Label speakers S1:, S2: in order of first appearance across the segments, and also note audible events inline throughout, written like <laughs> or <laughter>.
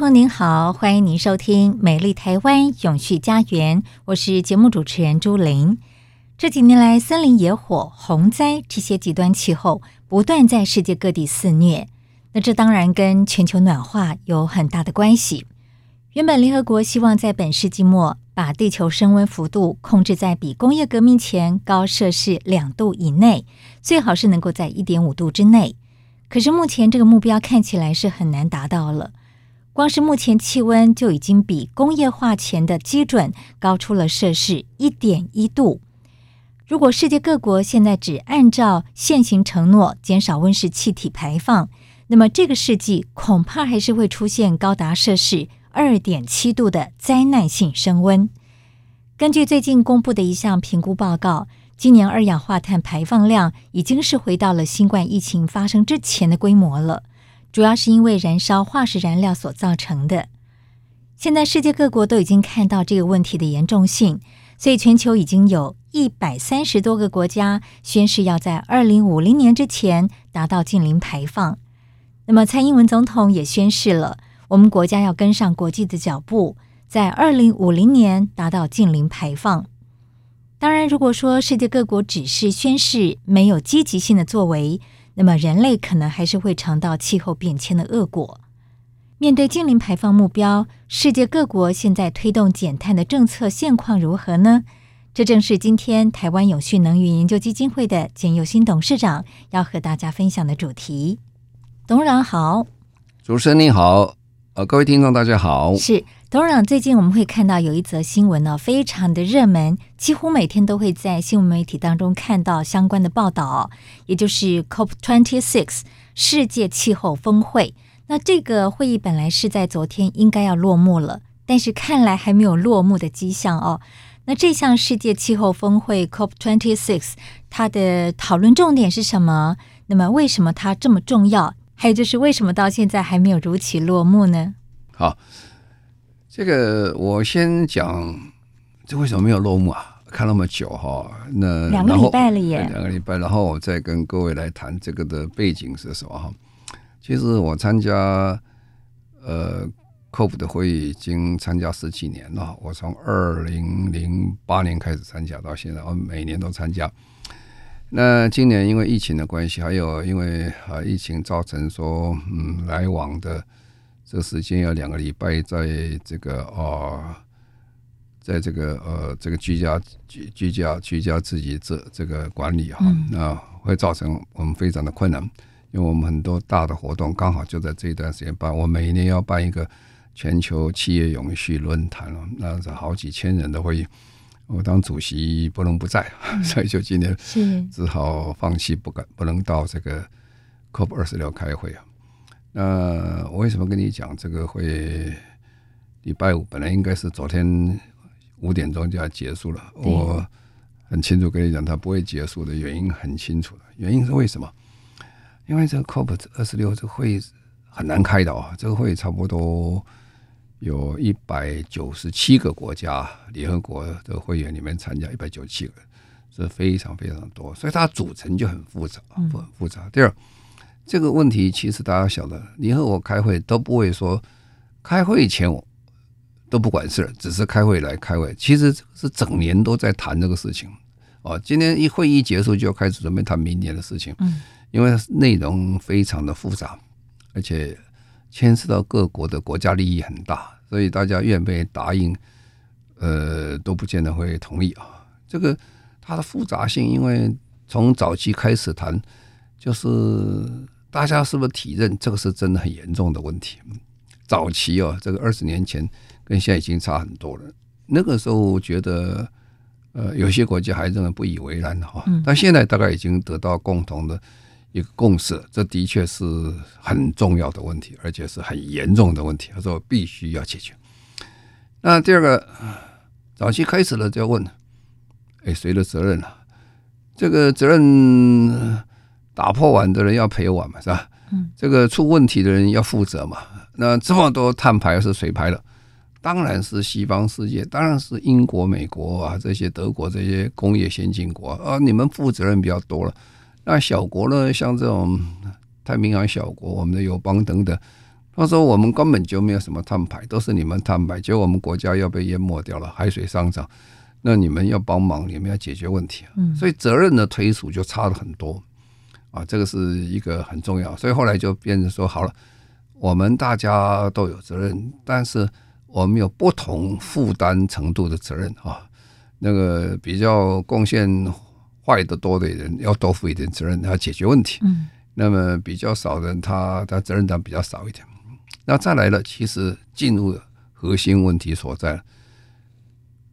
S1: 朋友您好，欢迎您收听《美丽台湾永续家园》，我是节目主持人朱琳。这几年来，森林野火、洪灾这些极端气候不断在世界各地肆虐，那这当然跟全球暖化有很大的关系。原本联合国希望在本世纪末把地球升温幅度控制在比工业革命前高摄氏两度以内，最好是能够在一点五度之内。可是目前这个目标看起来是很难达到了。光是目前气温就已经比工业化前的基准高出了摄氏一点一度。如果世界各国现在只按照现行承诺减少温室气体排放，那么这个世纪恐怕还是会出现高达摄氏二点七度的灾难性升温。根据最近公布的一项评估报告，今年二氧化碳排放量已经是回到了新冠疫情发生之前的规模了。主要是因为燃烧化石燃料所造成的。现在世界各国都已经看到这个问题的严重性，所以全球已经有一百三十多个国家宣誓要在二零五零年之前达到净零排放。那么蔡英文总统也宣誓了，我们国家要跟上国际的脚步，在二零五零年达到净零排放。当然，如果说世界各国只是宣誓，没有积极性的作为，那么，人类可能还是会尝到气候变迁的恶果。面对净零排放目标，世界各国现在推动减碳的政策现况如何呢？这正是今天台湾永续能源研究基金会的简佑新董事长要和大家分享的主题。董事长好，
S2: 主持人你好，呃，各位听众大家好，
S1: 是。董事长，最近我们会看到有一则新闻呢，非常的热门，几乎每天都会在新闻媒体当中看到相关的报道，也就是 COP26 世界气候峰会。那这个会议本来是在昨天应该要落幕了，但是看来还没有落幕的迹象哦。那这项世界气候峰会 COP26 它的讨论重点是什么？那么为什么它这么重要？还有就是为什么到现在还没有如期落幕呢？
S2: 好。这个我先讲，这为什么没有落幕啊？看那么久哈，那
S1: 两个礼拜了耶，
S2: 两个礼拜，然后我再跟各位来谈这个的背景是什么哈。其实我参加呃 COP 的会议已经参加十几年了，我从二零零八年开始参加到现在，我每年都参加。那今年因为疫情的关系，还有因为啊疫情造成说嗯来往的。这个时间要两个礼拜，在这个啊，在这个呃，这个居家居居家居家自己这这个管理哈，那会造成我们非常的困难，因为我们很多大的活动刚好就在这一段时间办。我每一年要办一个全球企业永续论坛了，那是好几千人的会议，我当主席不能不在，<laughs> 所以就今年只好放弃，不敢不能到这个 COP 二十六开会啊。那我为什么跟你讲这个会？礼拜五本来应该是昨天五点钟就要结束了，我很清楚跟你讲，它不会结束的原因很清楚了，原因是为什么？因为这个 COP 二十六这个会很难开的啊，这个会差不多有一百九十七个国家联合国的会员里面参加，一百九十七个，是非常非常多，所以它组成就很复杂，很复杂。第二。这个问题其实大家晓得，你和我开会都不会说，开会前我都不管事，只是开会来开会。其实是整年都在谈这个事情。哦，今天一会议结束就要开始准备谈明年的事情。嗯，因为内容非常的复杂，而且牵涉到各国的国家利益很大，所以大家愿不愿意答应呃，都不见得会同意啊。这个它的复杂性，因为从早期开始谈，就是大家是不是体认这个是真的很严重的问题？早期哦，这个二十年前跟现在已经差很多了。那个时候觉得，呃，有些国家还仍然不以为然哈，但现在大概已经得到共同的一个共识，这的确是很重要的问题，而且是很严重的问题，他说必须要解决。那第二个。早期开始了就要问，哎，谁的责任啊？这个责任打破碗的人要赔碗嘛，是吧？嗯，这个出问题的人要负责嘛。那这么多碳排是谁排的？当然是西方世界，当然是英国、美国啊，这些德国这些工业先进国啊，你们负责任比较多了。那小国呢，像这种太平洋小国，我们的友邦等等。他说：“我们根本就没有什么碳排，都是你们碳排，结果我们国家要被淹没掉了，海水上涨，那你们要帮忙，你们要解决问题。嗯，所以责任的推属就差了很多啊，这个是一个很重要。所以后来就变成说，好了，我们大家都有责任，但是我们有不同负担程度的责任啊。那个比较贡献坏的多的人要多负一点责任，要解决问题。嗯，那么比较少的人，他他责任感比较少一点。”那再来了，其实进入核心问题所在，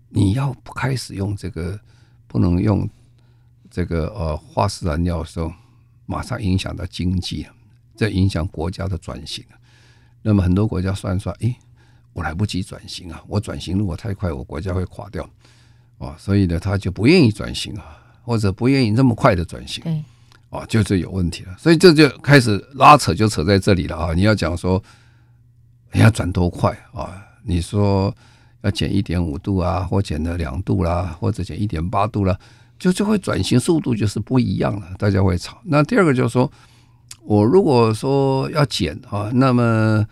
S2: 你要不开始用这个，不能用这个呃化石燃料的时候，马上影响到经济，这影响国家的转型。那么很多国家算算，诶，我来不及转型啊，我转型如果太快，我国家会垮掉啊，所以呢，他就不愿意转型啊，或者不愿意那么快的转型，对，啊，就是有问题了。所以这就开始拉扯，就扯在这里了啊！你要讲说。你要转多快啊？你说要减一点五度啊，或减了两度啦，或者减一点八度啦，就就会转型速度就是不一样了，大家会吵。那第二个就是说，我如果说要减啊，那么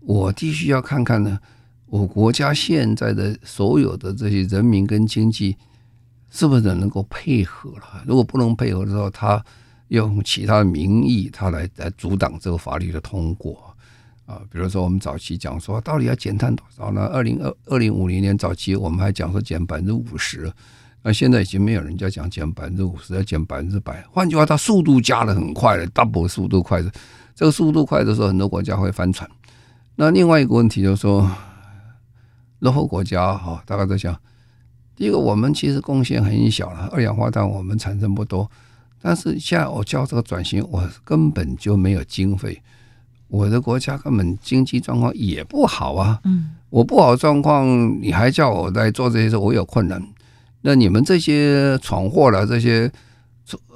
S2: 我必须要看看呢，我国家现在的所有的这些人民跟经济是不是能够配合了？如果不能配合的时候，他用其他的名义，他来来阻挡这个法律的通过。啊，比如说我们早期讲说，到底要减碳多少呢？二零二二零五零年早期，我们还讲说减百分之五十，那现在已经没有人家讲减百分之五十，要减百分之百。换句话，它速度加的很快了，double 速度快的。这个速度快的时候，很多国家会翻船。那另外一个问题就是说，落后国家哈，大家都想，第一个我们其实贡献很小了，二氧化碳我们产生不多，但是现在我叫这个转型，我根本就没有经费。我的国家根本经济状况也不好啊，嗯，我不好状况，你还叫我来做这些事，我有困难。那你们这些闯祸了，这些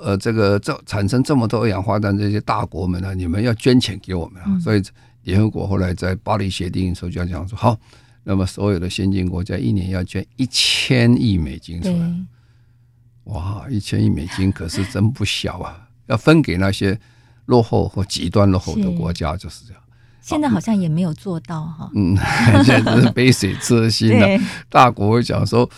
S2: 呃，这个这产生这么多二氧化碳这些大国们呢，你们要捐钱给我们啊。所以联合国后来在巴黎协定的时候就讲说，好，那么所有的先进国家一年要捐一千亿美金出来。哇，一千亿美金可是真不小啊，要分给那些。落后或极端落后的国家就是这样，
S1: 现在好像也没有做到哈。
S2: 嗯，现在是杯水车薪 <laughs> 的。大国会讲说，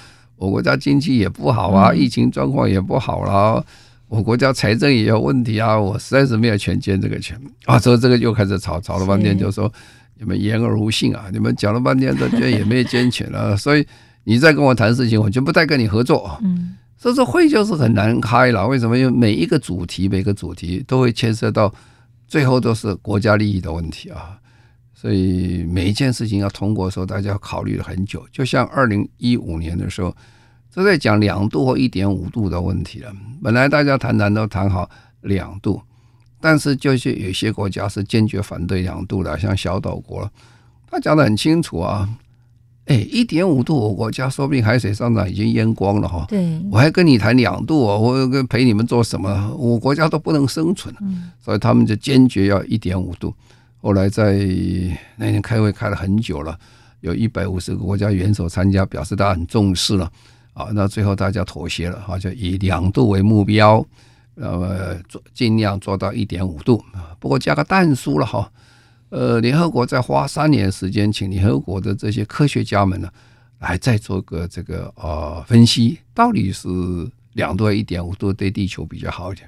S2: 我国家经济也不好啊，嗯、疫情状况也不好了，我国家财政也有问题啊，我实在是没有钱捐这个钱啊。所以这个又开始吵，吵了半天，就说你们言而无信啊，你们讲了半天都捐也没捐钱了，<laughs> 所以你再跟我谈事情，我就不再跟你合作。嗯。所以说会就是很难开了，为什么？因为每一个主题，每个主题都会牵涉到，最后都是国家利益的问题啊。所以每一件事情要通过的时候，大家要考虑了很久。就像二零一五年的时候，都在讲两度或一点五度的问题了。本来大家谈谈都谈好两度，但是就是有些国家是坚决反对两度的，像小岛国，他讲得很清楚啊。哎，一点五度，我国家说不定海水上涨已经淹光了哈。对，我还跟你谈两度，我跟陪你们做什么？我国家都不能生存，所以他们就坚决要一点五度。后来在那天开会开了很久了，有一百五十个国家元首参加，表示大家很重视了。啊，那最后大家妥协了，哈，就以两度为目标，那么做尽量做到一点五度。不过加个蛋书了哈。呃，联合国再花三年时间，请联合国的这些科学家们呢，来再做个这个呃分析，到底是两度一点五度对地球比较好一点。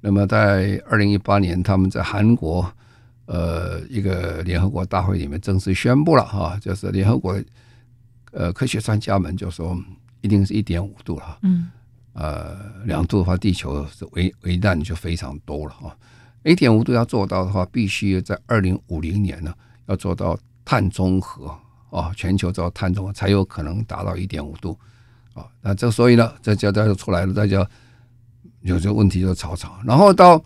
S2: 那么在二零一八年，他们在韩国呃一个联合国大会里面正式宣布了哈，就是联合国呃，科学专家们就说一定是一点五度了。嗯，呃，两度的话，地球是危危难就非常多了哈。一点五度要做到的话，必须在二零五零年呢，要做到碳中和啊，全球做到碳中和才有可能达到一点五度啊。那这所以呢，这交代就出来了，大家有这个问题就吵吵。然后到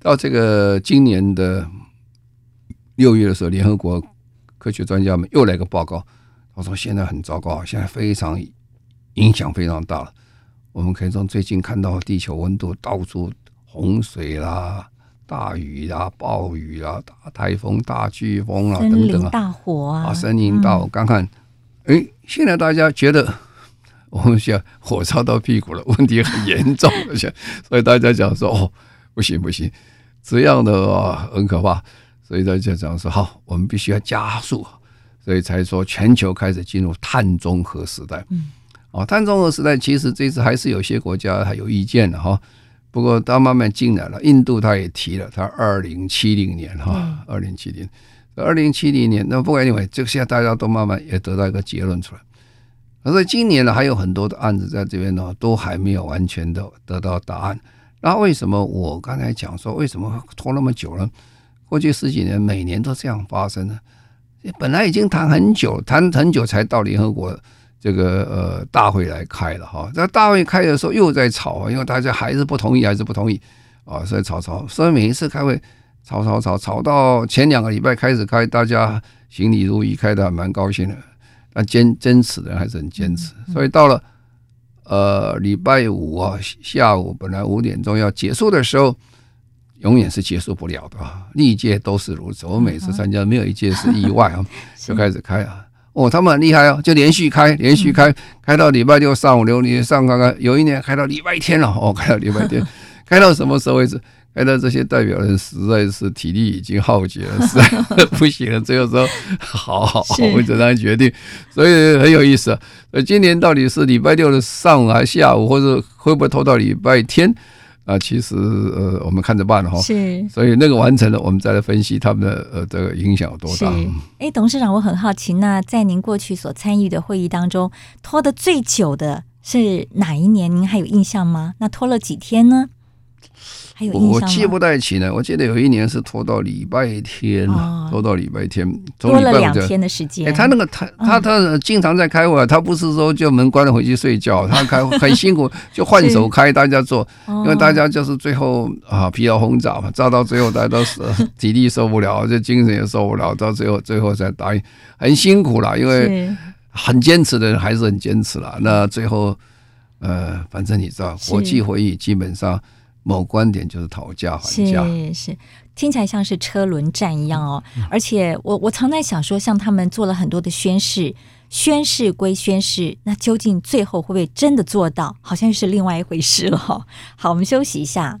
S2: 到这个今年的六月的时候，联合国科学专家们又来个报告。我说现在很糟糕，现在非常影响非常大了。我们可以从最近看到地球温度到处洪水啦、大雨啦、暴雨啦、大台风、大飓风啊等等啊，
S1: 大火啊，
S2: 森林大火。刚看，哎，现在大家觉得我们现在火烧到屁股了，问题很严重，<laughs> 所以大家讲说哦，不行不行，这样的话很可怕，所以大家讲说好，我们必须要加速。所以才说全球开始进入碳中和时代。嗯，哦，碳中和时代其实这次还是有些国家还有意见的哈。不过它慢慢进来了，印度它也提了，它二零七零年哈，二零七零，二零七零年。那不管因为这个现在大家都慢慢也得到一个结论出来。所以今年呢还有很多的案子在这边呢，都还没有完全的得到答案。那为什么我刚才讲说为什么拖那么久呢？过去十几年每年都这样发生呢？本来已经谈很久，谈很久才到联合国这个呃大会来开了哈。在大会开的时候又在吵，因为大家还是不同意，还是不同意啊，所以吵吵。所以每一次开会吵吵吵吵到前两个礼拜开始开，大家行礼如仪，开的还蛮高兴的。但坚坚持的人还是很坚持，所以到了呃礼拜五啊下午，本来五点钟要结束的时候。永远是结束不了的啊！历届都是如此，我每次参加没有一届是意外啊，<laughs> 就开始开啊！哦，他们很厉害哦，就连续开，连续开，开到礼拜六上午六点上看看，有一年开到礼拜天了哦，<laughs> 开到礼拜天，开到什么时候为止？开到这些代表人实在是体力已经耗竭了，实在 <laughs> 不行了。最后说好好好，我这样决定，所以很有意思啊。呃，今年到底是礼拜六的上午还是下午，或者会不会拖到礼拜天？啊，其实呃，我们看着办了哈。是，所以那个完成了，我们再来分析他们的呃这个影响有多大。
S1: 哎，董事长，我很好奇，那在您过去所参与的会议当中，拖得最久的是哪一年？您还有印象吗？那拖了几天呢？
S2: 我记不太起来，我记得有一年是拖到礼拜天，拖到礼拜天，
S1: 拖了两天的时间。
S2: 哎，他那个他他他经常在开会，他不是说就门关了回去睡觉，<laughs> 他开很辛苦，就换手开，大家做，因为大家就是最后啊疲劳轰炸嘛，炸到最后大家都是 <laughs> 体力受不了，这精神也受不了，到最后最后才答应，很辛苦了，因为很坚持的人还是很坚持了。那最后呃，反正你知道，国际会议基本上。某观点就是讨价还价，
S1: 是是，听起来像是车轮战一样哦。而且我我常在想说，像他们做了很多的宣誓，宣誓归宣誓，那究竟最后会不会真的做到？好像是另外一回事了。好，我们休息一下。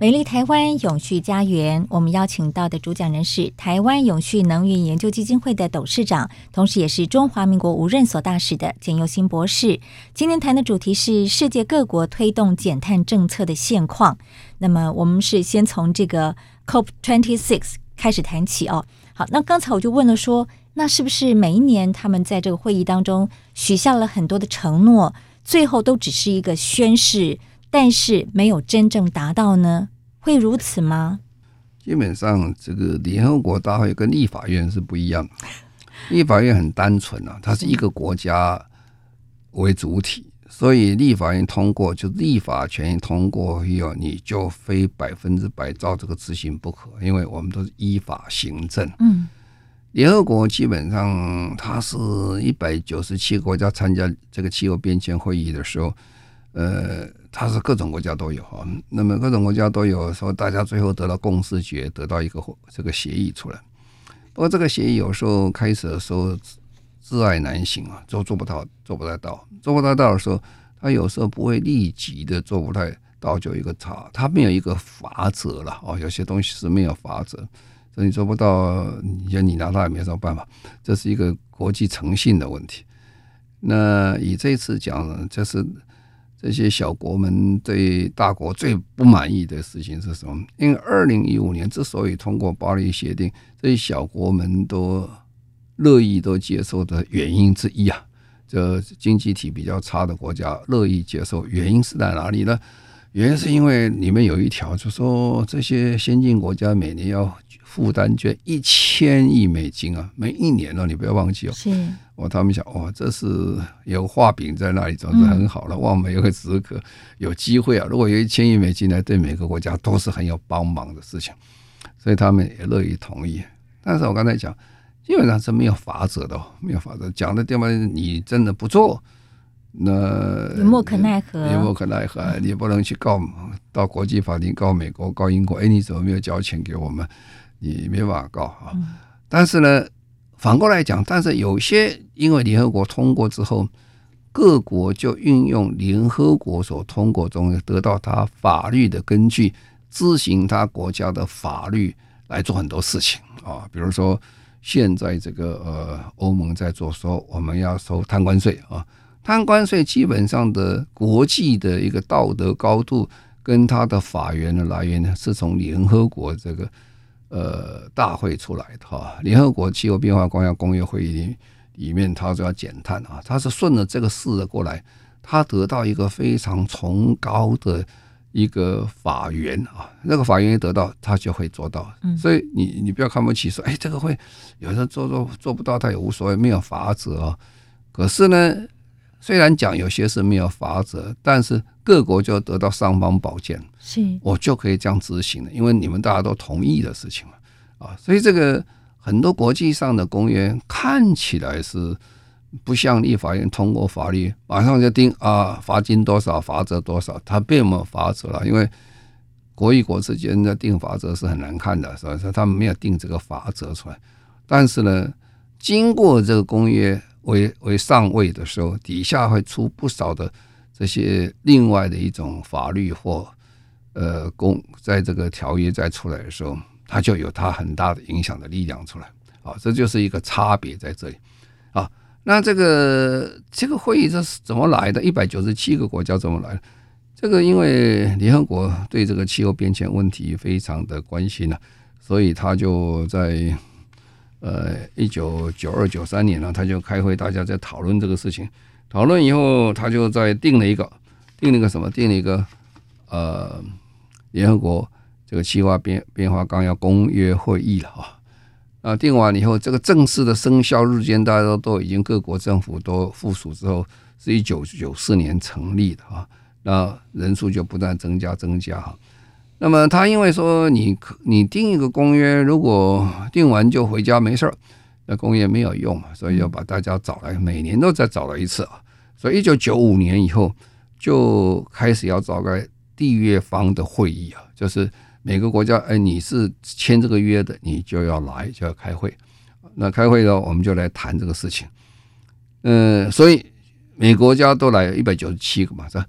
S1: 美丽台湾永续家园，我们邀请到的主讲人是台湾永续能源研究基金会的董事长，同时也是中华民国无任所大使的简又新博士。今天谈的主题是世界各国推动减碳政策的现况。那么，我们是先从这个 COP Twenty Six 开始谈起哦。好，那刚才我就问了说，那是不是每一年他们在这个会议当中许下了很多的承诺，最后都只是一个宣誓？但是没有真正达到呢？会如此吗？
S2: 基本上，这个联合国大会跟立法院是不一样的。立法院很单纯啊，它是一个国家为主体，所以立法院通过就立法权通过以后，你就非百分之百照这个执行不可，因为我们都是依法行政。嗯，联合国基本上它是一百九十七个国家参加这个气候变迁会议的时候。呃，它是各种国家都有啊，那么各种国家都有说，大家最后得到共识决，得到一个这个协议出来。不过这个协议有时候开始的时候自爱难行啊，做做不到，做不太到，做不太到的时候，他有时候不会立即的做不太到，就一个差，他没有一个法则了哦，有些东西是没有法则，所以你做不到，你你拿他也没什么办法，这是一个国际诚信的问题。那以这次讲呢，就是。这些小国们对大国最不满意的事情是什么？因为二零一五年之所以通过巴黎协定，这些小国们都乐意都接受的原因之一啊，这经济体比较差的国家乐意接受，原因是在哪里呢？原因是因为里面有一条，就说这些先进国家每年要负担捐一千亿美金啊，每一年呢，你不要忘记哦。是。哦，他们想，哦，这是有画饼在那里，总是很好了。望每一个时刻，有机会啊！如果有一千亿美金来，对每个国家都是很有帮忙的事情，所以他们也乐意同意。但是我刚才讲，基本上是没有法则的，没有法则。讲的地方，你真的不做，那
S1: 你莫可奈何，
S2: 你莫可奈何，你不能去告到国际法庭告美国、告英国。哎，你怎么没有交钱给我们？你没办法告啊。但是呢。反过来讲，但是有些因为联合国通过之后，各国就运用联合国所通过中得到他法律的根据，执行他国家的法律来做很多事情啊。比如说，现在这个呃欧盟在做说我们要收贪官税啊，贪官税基本上的国际的一个道德高度跟它的法源的来源呢，是从联合国这个。呃，大会出来的哈，联合国气候变化纲要公约会议里里面，他就要减碳啊，他是顺着这个势的过来，他得到一个非常崇高的一个法源啊，那个法源一得到，他就会做到。所以你你不要看不起说，哎，这个会有人做做做不到，他也无所谓，没有法则啊。可是呢，虽然讲有些是没有法则，但是各国就得到尚方宝剑。是，我就可以这样执行了，因为你们大家都同意的事情嘛，啊，所以这个很多国际上的公约看起来是不像立法院通过法律马上就定啊，罚金多少，罚则多少，它并没有法则了，因为国与国之间的定法则是很难看的，所以说他们没有定这个法则出来。但是呢，经过这个公约为为上位的时候，底下会出不少的这些另外的一种法律或。呃，公在这个条约再出来的时候，它就有它很大的影响的力量出来啊，这就是一个差别在这里啊。那这个这个会议这是怎么来的？一百九十七个国家怎么来的？这个因为联合国对这个气候变迁问题非常的关心呢，所以他就在呃一九九二九三年呢，他就开会，大家在讨论这个事情。讨论以后，他就在定了一个定了一个什么？定了一个呃。联合国这个气候变变化纲要公约会议了啊，啊定完以后，这个正式的生效日间，大家都都已经各国政府都附属之后，是一九九四年成立的啊，那人数就不断增加增加。那么他因为说你你定一个公约，如果定完就回家没事儿，那公约没有用嘛，所以要把大家找来，每年都再找来一次啊。所以一九九五年以后就开始要召开。缔约方的会议啊，就是每个国家，哎，你是签这个约的，你就要来，就要开会。那开会呢，我们就来谈这个事情。嗯，所以每国家都来一百九十七个嘛，是吧？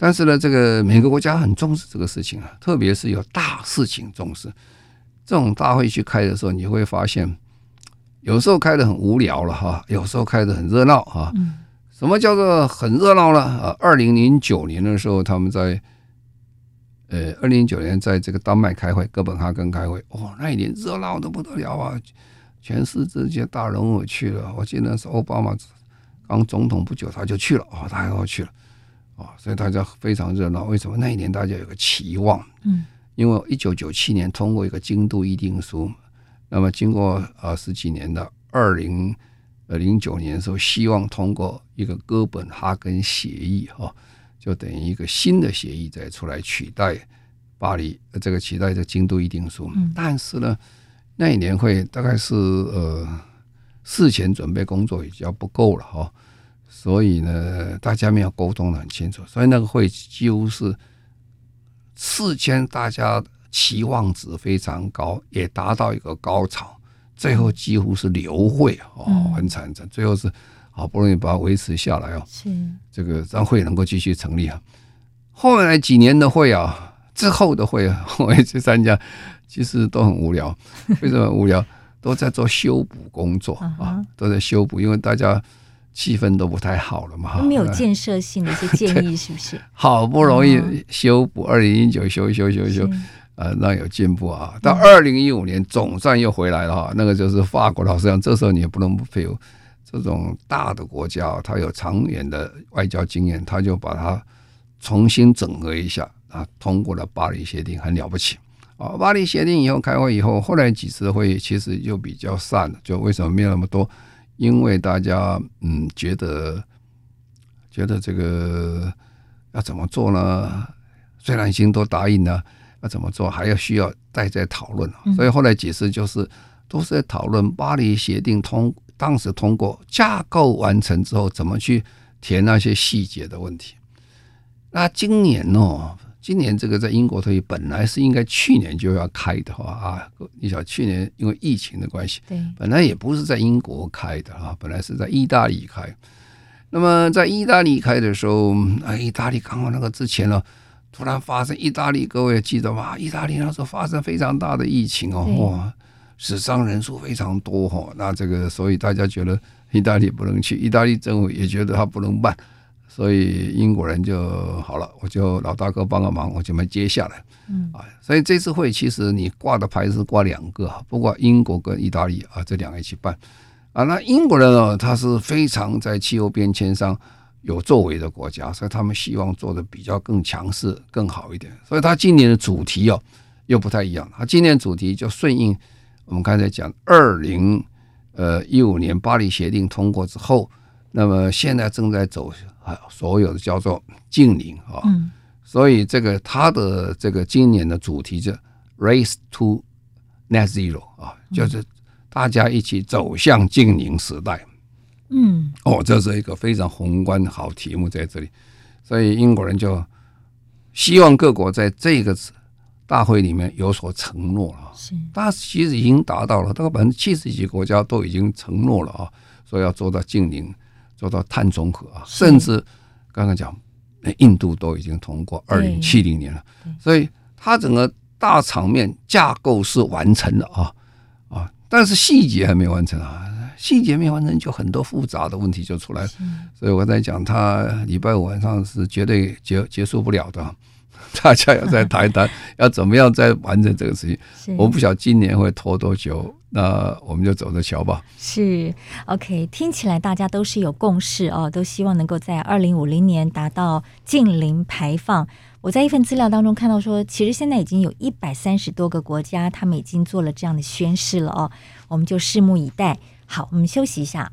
S2: 但是呢，这个每个国家很重视这个事情啊，特别是有大事情重视。这种大会去开的时候，你会发现，有时候开得很无聊了哈，有时候开得很热闹哈。什么叫做很热闹呢？啊，二零零九年的时候，他们在。呃，二零零九年在这个丹麦开会，哥本哈根开会，哦，那一年热闹得不得了啊！全世界大人物去了，我记得是奥巴马刚总统不久他就去了，哦，他还要去了，哦，所以大家非常热闹。为什么？那一年大家有个期望，嗯，因为一九九七年通过一个京都议定书，那么经过啊十几年的二零呃零九年的时候，希望通过一个哥本哈根协议，哈。就等于一个新的协议再出来取代巴黎这个取代这京都议定书，但是呢，那一年会大概是呃事前准备工作已经不够了哈，所以呢大家没有沟通的很清楚，所以那个会几乎是事前大家期望值非常高，也达到一个高潮，最后几乎是流会哦，很惨惨，最后是好不容易把它维持下来哦，是这个让会能够继续成立啊。后来几年的会啊，之后的会啊，<laughs> 我也去参加，其实都很无聊，<laughs> 为什么无聊？都在做修补工作啊，都在修补，因为大家气氛都不太好了嘛。
S1: 没有建设性的一些建议，是不是？<laughs>
S2: 好不容易修补，二零一九修修修修，呃，那有进步啊。到二零一五年总算又回来了哈，那个就是法国老师讲，这时候你也不能不佩服这种大的国家，他有长远的外交经验，他就把它重新整合一下啊，通过了巴黎协定，很了不起。啊，巴黎协定以后开会以后，后来几次会议其实就比较散了。就为什么没有那么多？因为大家嗯觉得觉得这个要怎么做呢？虽然已经都答应了，要怎么做还要需要再再讨论。所以后来几次就是都是在讨论巴黎协定通当时通过架构完成之后，怎么去填那些细节的问题。那今年呢？今年这个在英国推，本来是应该去年就要开的话啊，你想去年因为疫情的关系，对，本来也不是在英国开的啊，本来是在意大利开。那么在意大利开的时候，啊，意大利刚好那个之前呢，突然发生意大利，各位记得吗？意大利那时候发生非常大的疫情哦，哇，死伤人数非常多哈。那这个所以大家觉得意大利不能去，意大利政府也觉得他不能办。所以英国人就好了，我就老大哥帮个忙，我就没接下来。嗯啊，所以这次会其实你挂的牌是挂两个，不过英国跟意大利啊这两个一起办啊。那英国人呢，他是非常在气候变迁上有作为的国家，所以他们希望做的比较更强势、更好一点。所以他今年的主题哦又不太一样，他今年主题就顺应我们刚才讲二零呃一五年巴黎协定通过之后，那么现在正在走。啊，所有的叫做近邻啊，所以这个他的这个今年的主题就 Race to Net Zero 啊，就是大家一起走向近邻时代。嗯，哦，这是一个非常宏观的好题目在这里，所以英国人就希望各国在这个大会里面有所承诺了。是，他其实已经达到了，大概百分之七十几国家都已经承诺了啊，说要做到净零。做到碳中和啊，甚至刚刚讲，印度都已经通过二零七零年了，所以它整个大场面架构是完成了啊啊，但是细节还没完成啊，细节没完成就很多复杂的问题就出来了，所以我在讲，他礼拜五晚上是绝对结结束不了的。<laughs> 大家要再谈一谈，<laughs> 要怎么样再完成这个事情？我不晓得今年会拖多久，那我们就走着瞧吧。
S1: 是 OK，听起来大家都是有共识哦，都希望能够在二零五零年达到近零排放。我在一份资料当中看到说，其实现在已经有一百三十多个国家，他们已经做了这样的宣誓了哦，我们就拭目以待。好，我们休息一下。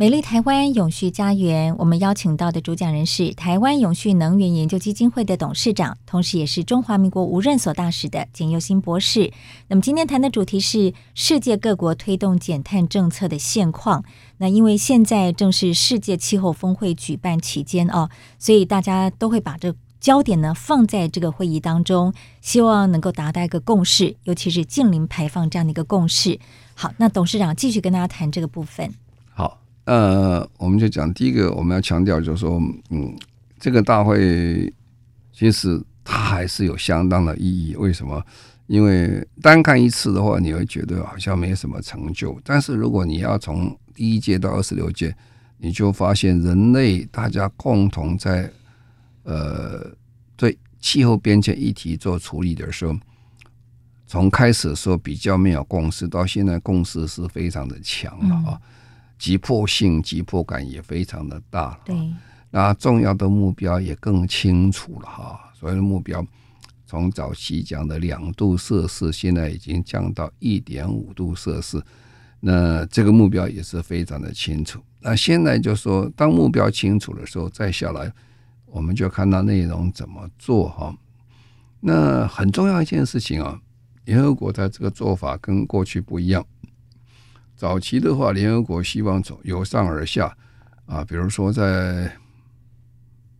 S1: 美丽台湾永续家园，我们邀请到的主讲人是台湾永续能源研究基金会的董事长，同时也是中华民国无任所大使的简又新博士。那么今天谈的主题是世界各国推动减碳政策的现况。那因为现在正是世界气候峰会举办期间哦，所以大家都会把这焦点呢放在这个会议当中，希望能够达到一个共识，尤其是净零排放这样的一个共识。好，那董事长继续跟大家谈这个部分。
S2: 呃，我们就讲第一个，我们要强调就是说，嗯，这个大会其实它还是有相当的意义。为什么？因为单看一次的话，你会觉得好像没什么成就。但是如果你要从第一届到二十六届，你就发现人类大家共同在呃对气候变迁议题做处理的时候，从开始说比较没有共识，到现在共识是非常的强了啊。急迫性、急迫感也非常的大了。对，那重要的目标也更清楚了哈。所谓的目标，从早期讲的两度摄氏，现在已经降到一点五度摄氏。那这个目标也是非常的清楚。那现在就说，当目标清楚的时候，再下来，我们就看到内容怎么做哈。那很重要一件事情啊，联合国的这个做法跟过去不一样。早期的话，联合国希望从由上而下啊，比如说在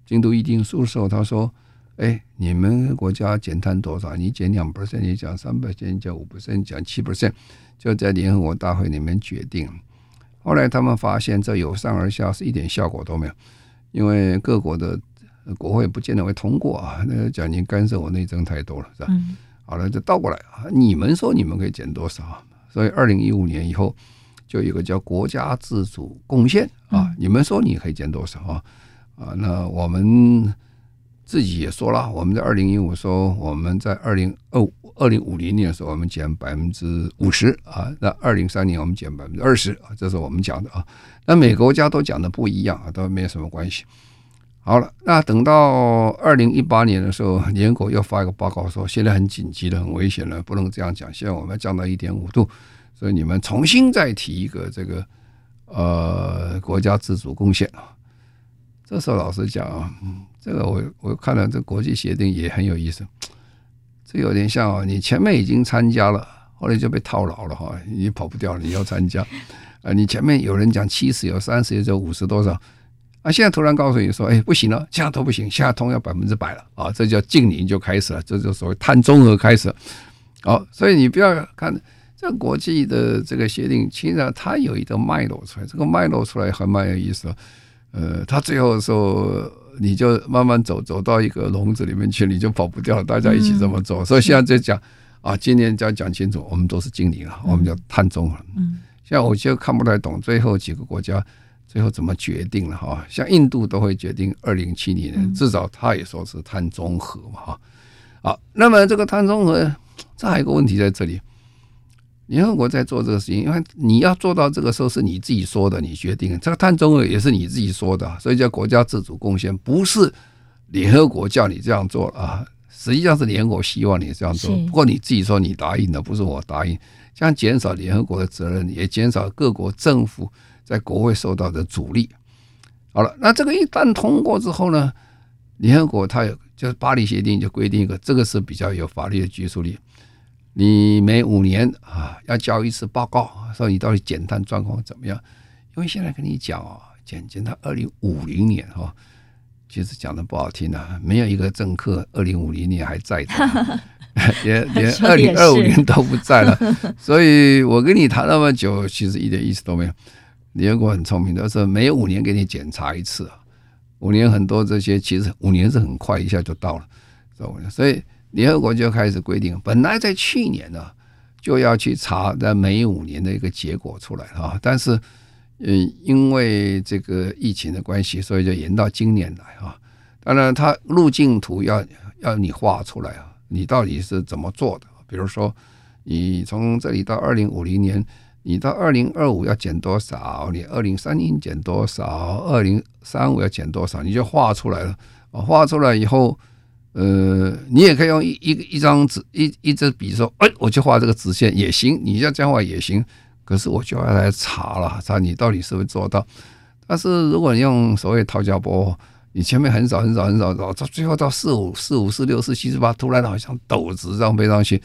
S2: 京都议定书的时候，他说：“哎，你们国家减碳多少？你减两 percent，你讲三 percent，你讲五 percent，讲七 percent。”就在联合国大会里面决定，后来他们发现这由上而下是一点效果都没有，因为各国的国会不见得会通过啊。那个讲你干涉我内政太多了，是吧？嗯、好了，就倒过来啊，你们说你们可以减多少？所以二零一五年以后就有一个叫国家自主贡献啊，你们说你可以减多少啊？啊，那我们自己也说了，我们在二零一五说我们在二零二五。二零五零年的时候，我们减百分之五十啊，那二零三年我们减百分之二十啊，这是我们讲的啊。那每个国家都讲的不一样啊，都没有什么关系。好了，那等到二零一八年的时候，联合国又发一个报告说，现在很紧急的、很危险了，不能这样讲。现在我们要降到一点五度，所以你们重新再提一个这个呃国家自主贡献啊。这时候老实讲啊，这个我我看了这国际协定也很有意思。这有点像啊，你前面已经参加了，后来就被套牢了哈，你跑不掉了，你要参加啊。你前面有人讲七十，有三十，有五十多少啊？现在突然告诉你说，哎，不行了，现在都不行，现在通要百分之百了啊！这叫净零就开始了，这就所谓碳中和开始。好，所以你不要看这国际的这个协定，其实它有一个脉络出来，这个脉络出来还蛮有意思的。呃，它最后的时候。你就慢慢走，走到一个笼子里面去，你就跑不掉了。大家一起这么做，嗯、所以现在在讲啊，今年就要讲清楚，我们都是净零了，我们叫碳中和。嗯，现在我就看不太懂最后几个国家最后怎么决定了哈。像印度都会决定二零七零年，至少他也说是碳中和嘛哈。好，那么这个碳中和，这还有一个问题在这里。联合国在做这个事情，因为你要做到这个时候是你自己说的，你决定这个碳中和也是你自己说的，所以叫国家自主贡献，不是联合国叫你这样做啊，实际上是联合国希望你这样做。不过你自己说你答应的，不是我答应，这样减少联合国的责任，也减少各国政府在国会受到的阻力。好了，那这个一旦通过之后呢，联合国它有就是巴黎协定就规定一个，这个是比较有法律的拘束力。你每五年啊要交一次报告，说你到底减碳状况怎么样？因为现在跟你讲啊，减减到二零五零年哈，其实讲的不好听啊，没有一个政客二零五零年还在的，<laughs> 连 <laughs> 连二零二五年都不在了。所以我跟你谈那么久，其实一点意思都没有。联合国很聪明的是，每五年给你检查一次啊，五年很多这些其实五年是很快一下就到了，所以。联合国就开始规定，本来在去年呢就要去查在每五年的一个结果出来啊，但是嗯，因为这个疫情的关系，所以就延到今年来啊。当然，它路径图要要你画出来啊，你到底是怎么做的？比如说，你从这里到二零五零年，你到二零二五要减多少？你二零三零减多少？二零三五要减多少？你就画出来了。画出来以后。呃，你也可以用一一一张纸一一支笔说，哎，我就画这个直线也行，你要这样画也行。可是我就要来查了，查你到底是不是做到。但是如果你用所谓套胶波，你前面很少很少很少，到最后到四五四五四六四七四八，突然好像陡直这样飞上去，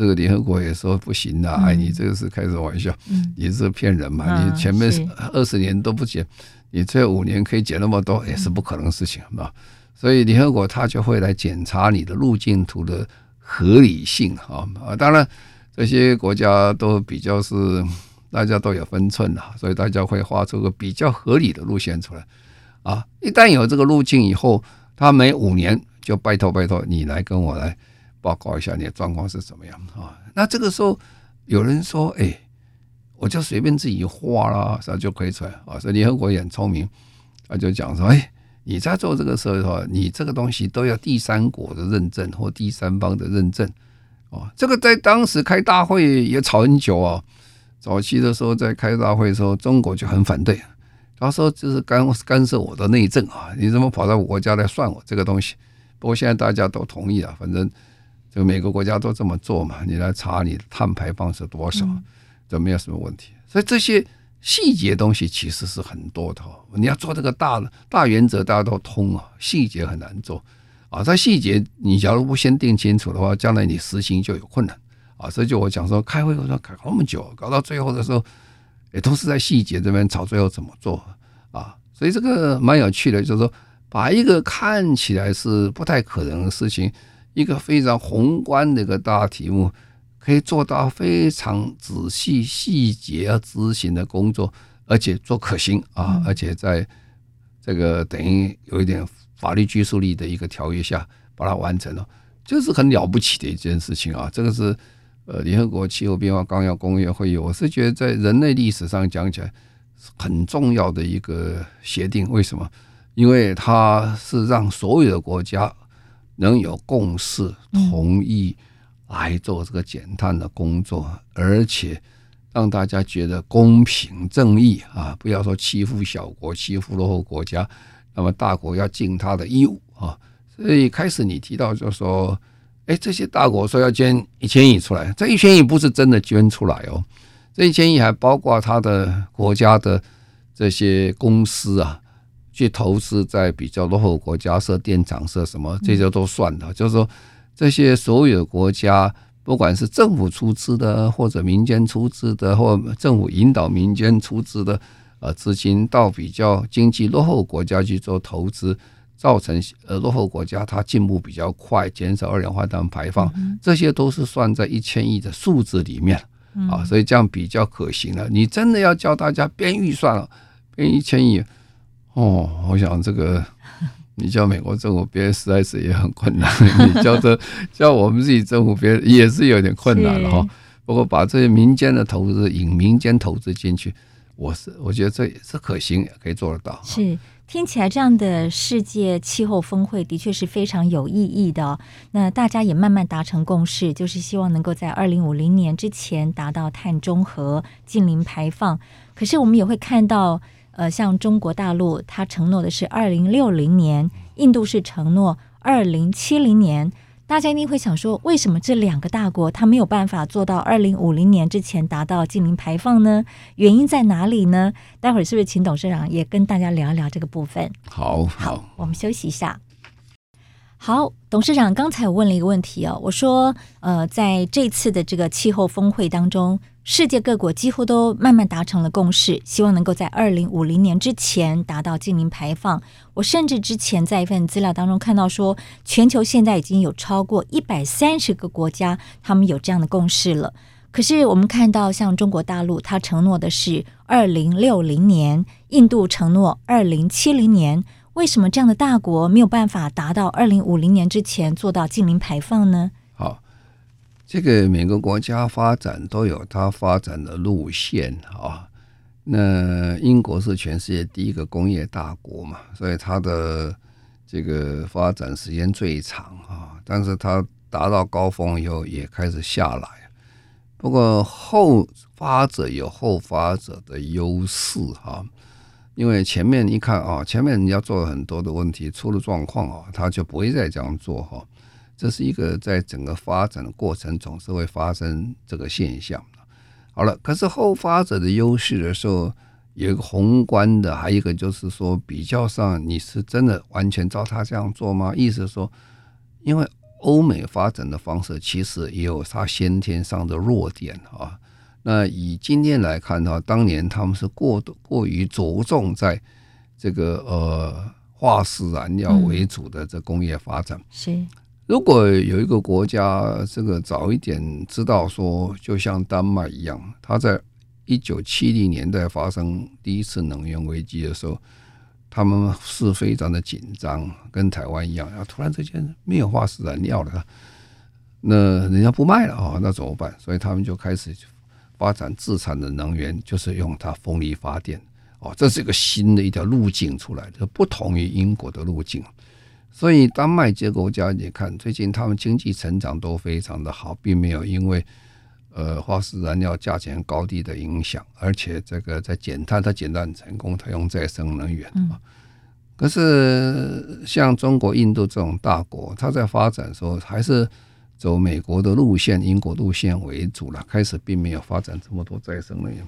S2: 这个联合国也说不行的，哎，你这个是开什么玩笑？你是骗人嘛？你前面二十年都不减，你这五年可以减那么多，也是不可能的事情，啊。所以联合国他就会来检查你的路径图的合理性啊啊！当然这些国家都比较是大家都有分寸啊，所以大家会画出个比较合理的路线出来啊。一旦有这个路径以后，他每五年就拜托拜托你来跟我来报告一下你的状况是怎么样啊。那这个时候有人说：“哎，我就随便自己画啦，这就可以出来啊。”所以联合国也很聪明，他就讲说：“哎。”你在做这个时候，你这个东西都要第三国的认证或第三方的认证哦。这个在当时开大会也吵很久啊。早期的时候在开大会的时候，中国就很反对，他说这是干干涉我的内政啊！你怎么跑到我家来算我这个东西？不过现在大家都同意了，反正这个每个国家都这么做嘛，你来查你的碳排放是多少，就没有什么问题。所以这些细节东西其实是很多的。你要做这个大大原则，大家都通啊，细节很难做啊。在细节你假如不先定清楚的话，将来你实行就有困难啊。所以就我讲说，开会我说开那么久，搞到最后的时候，也都是在细节这边吵，最后怎么做啊？所以这个蛮有趣的，就是说把一个看起来是不太可能的事情。一个非常宏观的一个大题目，可以做到非常仔细细节要执行的工作，而且做可行啊，而且在这个等于有一点法律拘束力的一个条约下把它完成了，就是很了不起的一件事情啊！这个是呃联合国气候变化纲要公约会议，我是觉得在人类历史上讲起来很重要的一个协定。为什么？因为它是让所有的国家。能有共识同意来做这个减碳的工作，而且让大家觉得公平正义啊，不要说欺负小国、欺负落后国家，那么大国要尽他的义务啊。所以开始你提到就说，哎，这些大国说要捐一千亿出来，这一千亿不是真的捐出来哦，这一千亿还包括他的国家的这些公司啊。去投资在比较落后国家设电厂设什么，这些都算的。就是说，这些所有国家，不管是政府出资的，或者民间出资的，或政府引导民间出资的，呃，资金到比较经济落后国家去做投资，造成呃落后国家它进步比较快，减少二氧化碳排放，这些都是算在一千亿的数字里面啊，所以这样比较可行了。你真的要叫大家编预算了，编一千亿。哦，我想这个你叫美国政府编实在是也很困难，你叫这叫我们自己政府编也是有点困难了哈。不过把这些民间的投资引民间投资进去，我是我觉得这也是可行，也可以做得到。
S1: 是听起来这样的世界气候峰会的确是非常有意义的。那大家也慢慢达成共识，就是希望能够在二零五零年之前达到碳中和、近零排放。可是我们也会看到。呃，像中国大陆，它承诺的是二零六零年；印度是承诺二零七零年。大家一定会想说，为什么这两个大国它没有办法做到二零五零年之前达到净零排放呢？原因在哪里呢？待会儿是不是请董事长也跟大家聊一聊这个部分？
S2: 好，
S1: 好，好，我们休息一下。好，董事长，刚才我问了一个问题哦，我说，呃，在这次的这个气候峰会当中。世界各国几乎都慢慢达成了共识，希望能够在二零五零年之前达到净零排放。我甚至之前在一份资料当中看到说，全球现在已经有超过一百三十个国家，他们有这样的共识了。可是我们看到，像中国大陆，它承诺的是二零六零年；印度承诺二零七零年。为什么这样的大国没有办法达到二零五零年之前做到净零排放呢？
S2: 好这个每个国家发展都有它发展的路线啊。那英国是全世界第一个工业大国嘛，所以它的这个发展时间最长啊。但是它达到高峰以后也开始下来。不过后发者有后发者的优势哈，因为前面一看啊，前面人家做了很多的问题，出了状况啊，他就不会再这样做哈。这是一个在整个发展的过程总是会发生这个现象。好了，可是后发者的优势的时候，有一个宏观的，还有一个就是说比较上，你是真的完全照他这样做吗？意思说，因为欧美发展的方式其实也有它先天上的弱点啊。那以今天来看的话，当年他们是过过于着重在这个呃化石燃料为主的这工业发展。
S1: 是。
S2: 如果有一个国家这个早一点知道说，就像丹麦一样，他在一九七零年代发生第一次能源危机的时候，他们是非常的紧张，跟台湾一样，啊，突然之间没有化石燃料了，那人家不卖了啊，那怎么办？所以他们就开始发展自产的能源，就是用它风力发电哦，这是一个新的一条路径出来的，不同于英国的路径。所以丹麦这个国家，你看最近他们经济成长都非常的好，并没有因为呃化石燃料价钱高低的影响，而且这个在减碳，它减碳成功，它用再生能源啊。可是像中国、印度这种大国，它在发展的时候还是走美国的路线、英国路线为主了，开始并没有发展这么多再生能源，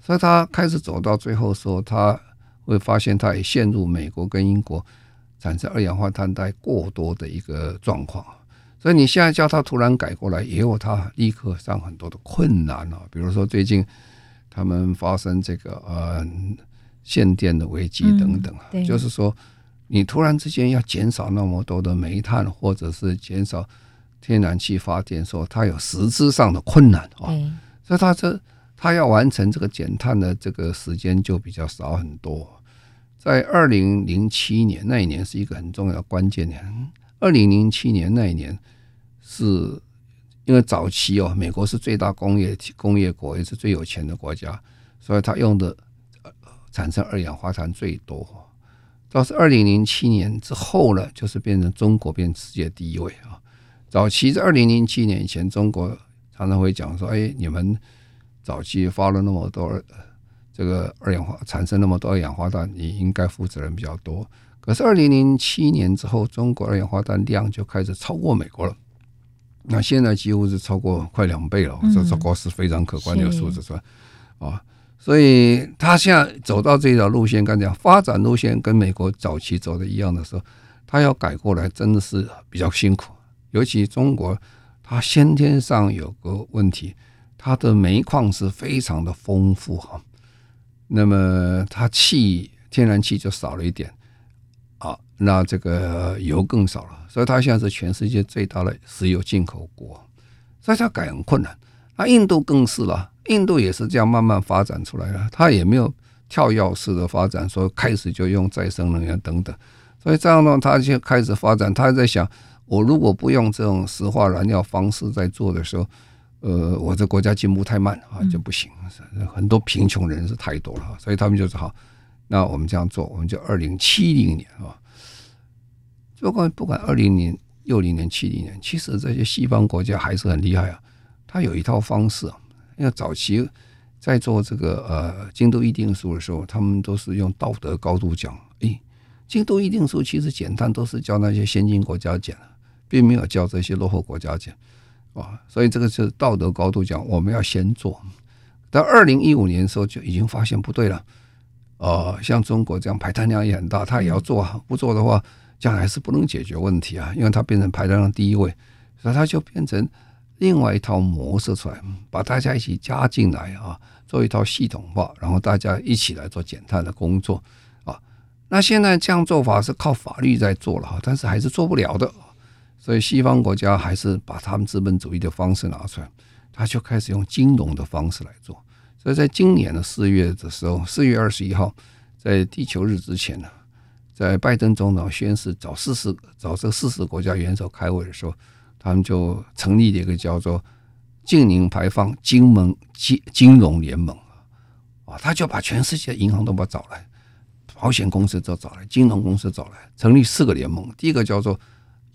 S2: 所以他开始走到最后时候，他会发现他也陷入美国跟英国产生二氧化碳带过多的一个状况。所以你现在叫他突然改过来，也有他立刻上很多的困难啊，比如说最近他们发生这个呃限电的危机等等啊，就是说你突然之间要减少那么多的煤炭，或者是减少。天然气发电说，它有实质上的困难啊，所以它这它要完成这个减碳的这个时间就比较少很多。在二零零七年那一年是一个很重要的关键年，二零零七年那一年是因为早期哦，美国是最大工业工业国，也是最有钱的国家，所以它用的产生二氧化碳最多。到是二零零七年之后呢，就是变成中国变世界第一位啊。早期在二零零七年以前，中国常常会讲说：“哎，你们早期发了那么多这个二氧化产生那么多二氧化碳，你应该负责人比较多。”可是二零零七年之后，中国二氧化碳量就开始超过美国了。那现在几乎是超过快两倍了，这这个是非常可观的数字，是吧？啊，所以他现在走到这条路线，刚才讲发展路线跟美国早期走的一样的时候，他要改过来，真的是比较辛苦。尤其中国，它先天上有个问题，它的煤矿是非常的丰富哈，那么它气天然气就少了一点啊，那这个油更少了，所以它现在是全世界最大的石油进口国，所以它改很困难。那印度更是了，印度也是这样慢慢发展出来的，它也没有跳跃式的发展，说开始就用再生能源等等，所以这样呢，它就开始发展，它在想。我如果不用这种石化燃料方式在做的时候，呃，我这国家进步太慢啊，就不行。很多贫穷人是太多了，所以他们就是好，那我们这样做，我们就二零七零年啊，不管不管二零年、六零年、七零年，其实这些西方国家还是很厉害啊。他有一套方式，因为早期在做这个呃京都议定书的时候，他们都是用道德高度讲，诶，京都议定书其实简单都是教那些先进国家减。并没有叫这些落后国家减，啊，所以这个是道德高度讲，我们要先做。到二零一五年的时候就已经发现不对了，呃，像中国这样排碳量也很大，他也要做啊，不做的话，将来是不能解决问题啊，因为它变成排碳量第一位，所以它就变成另外一套模式出来，把大家一起加进来啊，做一套系统化，然后大家一起来做减碳的工作啊。那现在这样做法是靠法律在做了哈，但是还是做不了的。所以西方国家还是把他们资本主义的方式拿出来，他就开始用金融的方式来做。所以在今年的四月的时候，四月二十一号，在地球日之前呢，在拜登总统宣誓找四十找这四十国家元首开会的时候，他们就成立了一个叫做净零排放金盟金金融联盟啊，他就把全世界银行都把找来，保险公司都找来，金融公司找来，成立四个联盟。第一个叫做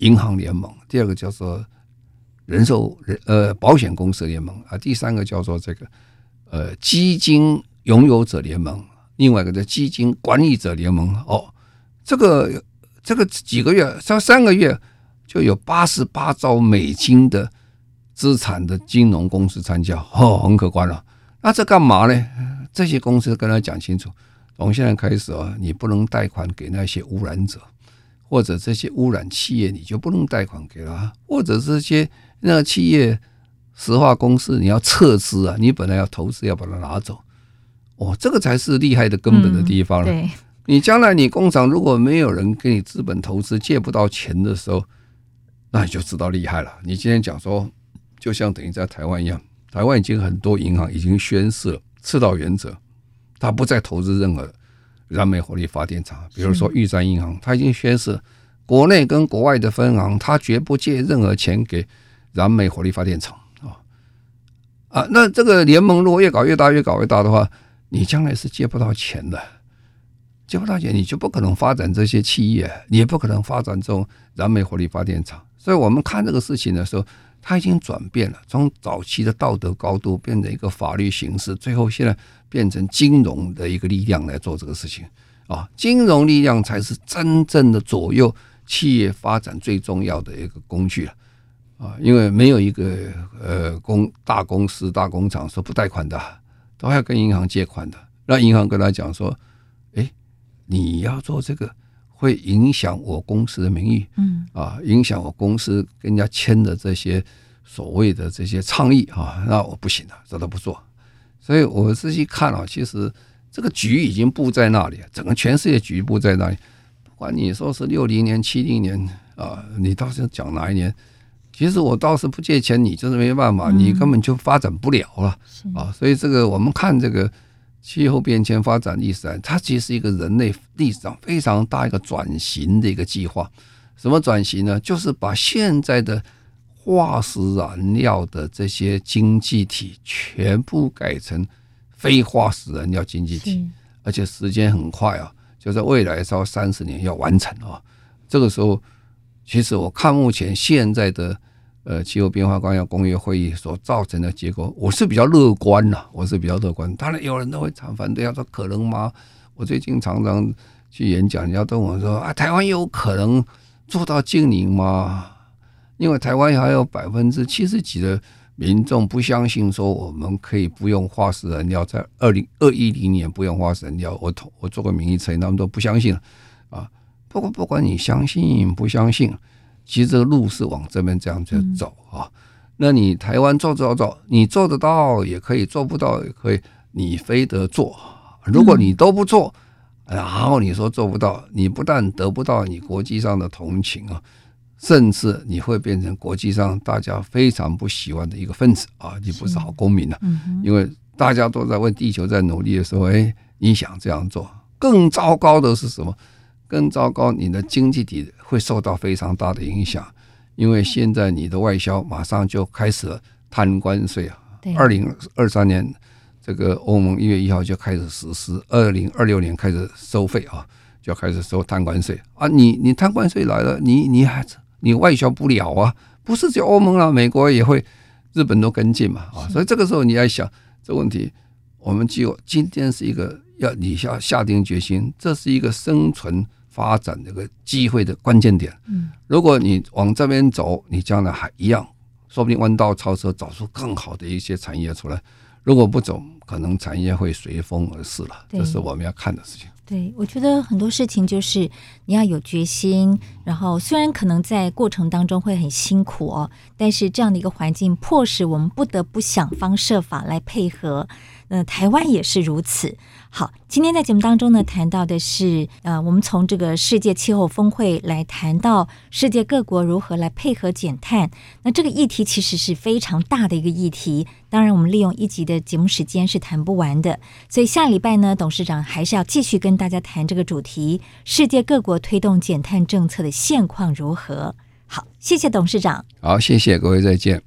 S2: 银行联盟，第二个叫做人寿人呃保险公司联盟啊，第三个叫做这个呃基金拥有者联盟，另外一个叫基金管理者联盟。哦，这个这个几个月，才三个月就有八十八兆美金的资产的金融公司参加，哦，很可观了。那这干嘛呢？这些公司跟他讲清楚，从现在开始啊，你不能贷款给那些污染者。或者这些污染企业，你就不能贷款给他；或者这些那个企业石化公司，你要撤资啊，你本来要投资，要把它拿走。哦，这个才是厉害的根本的地方了。嗯、你将来你工厂如果没有人给你资本投资，借不到钱的时候，那你就知道厉害了。你今天讲说，就像等于在台湾一样，台湾已经很多银行已经宣示了赤道原则，他不再投资任何。燃煤火力发电厂，比如说玉山银行，它已经宣示，国内跟国外的分行，它绝不借任何钱给燃煤火力发电厂啊啊！那这个联盟如果越搞越大，越搞越大的话，你将来是借不到钱的，借不到钱，你就不可能发展这些企业，你也不可能发展这种燃煤火力发电厂。所以我们看这个事情的时候，它已经转变了，从早期的道德高度变成一个法律形式，最后现在。变成金融的一个力量来做这个事情啊，金融力量才是真正的左右企业发展最重要的一个工具了啊，因为没有一个呃公大公司大工厂说不贷款的，都要跟银行借款的。那银行跟他讲说，哎，你要做这个会影响我公司的名誉，嗯啊，影响我公司跟人家签的这些所谓的这些倡议啊，那我不行了，这都不做。所以我仔细看啊，其实这个局已经布在那里，整个全世界局布在那里。不管你说是六零年、七零年啊，你倒是讲哪一年？其实我倒是不借钱，你就是没办法，你根本就发展不了了啊。所以这个我们看这个气候变迁发展历史，它其实是一个人类历史上非常大一个转型的一个计划。什么转型呢？就是把现在的。化石燃料的这些经济体全部改成非化石燃料经济体，而且时间很快啊，就在未来稍三十年要完成啊。这个时候，其实我看目前现在的呃气候变化纲要公约会议所造成的结果，我是比较乐观呐，我是比较乐观。当然有人都会常反对，他说可能吗？我最近常常去演讲，人家都问我说啊，台湾有可能做到净零吗？因为台湾还有百分之七十几的民众不相信说我们可以不用化石燃料，在二零二一零年不用化石燃料。我投我做个民意测验，他们都不相信了啊。不过不管你相信不相信，其实这个路是往这边这样子走啊。那你台湾做做做，你做得到也可以，做不到也可以，你非得做。如果你都不做，然后你说做不到，你不但得不到你国际上的同情啊。甚至你会变成国际上大家非常不喜欢的一个分子啊！你不是好公民了，因为大家都在为地球在努力的时候，哎，你想这样做，更糟糕的是什么？更糟糕，你的经济体会受到非常大的影响，因为现在你的外销马上就开始了摊关税啊！二零二三年这个欧盟一月一号就开始实施，二零二六年开始收费啊，就开始收摊关税啊！你你摊关税来了，你你还。你外销不了啊，不是就欧盟了，美国也会，日本都跟进嘛啊，所以这个时候你要想这问题，我们就今天是一个要你下下定决心，这是一个生存发展的一个机会的关键点。嗯，如果你往这边走，你将来还一样，说不定弯道超车，找出更好的一些产业出来。如果不走，可能产业会随风而逝了，这是我们要看的事情。
S1: 对，我觉得很多事情就是你要有决心，然后虽然可能在过程当中会很辛苦哦，但是这样的一个环境迫使我们不得不想方设法来配合。呃，台湾也是如此。好，今天在节目当中呢，谈到的是，呃，我们从这个世界气候峰会来谈到世界各国如何来配合减碳。那这个议题其实是非常大的一个议题，当然我们利用一集的节目时间是谈不完的。所以下礼拜呢，董事长还是要继续跟大家谈这个主题：世界各国推动减碳政策的现况如何？好，谢谢董事长。
S2: 好，谢谢各位，再见。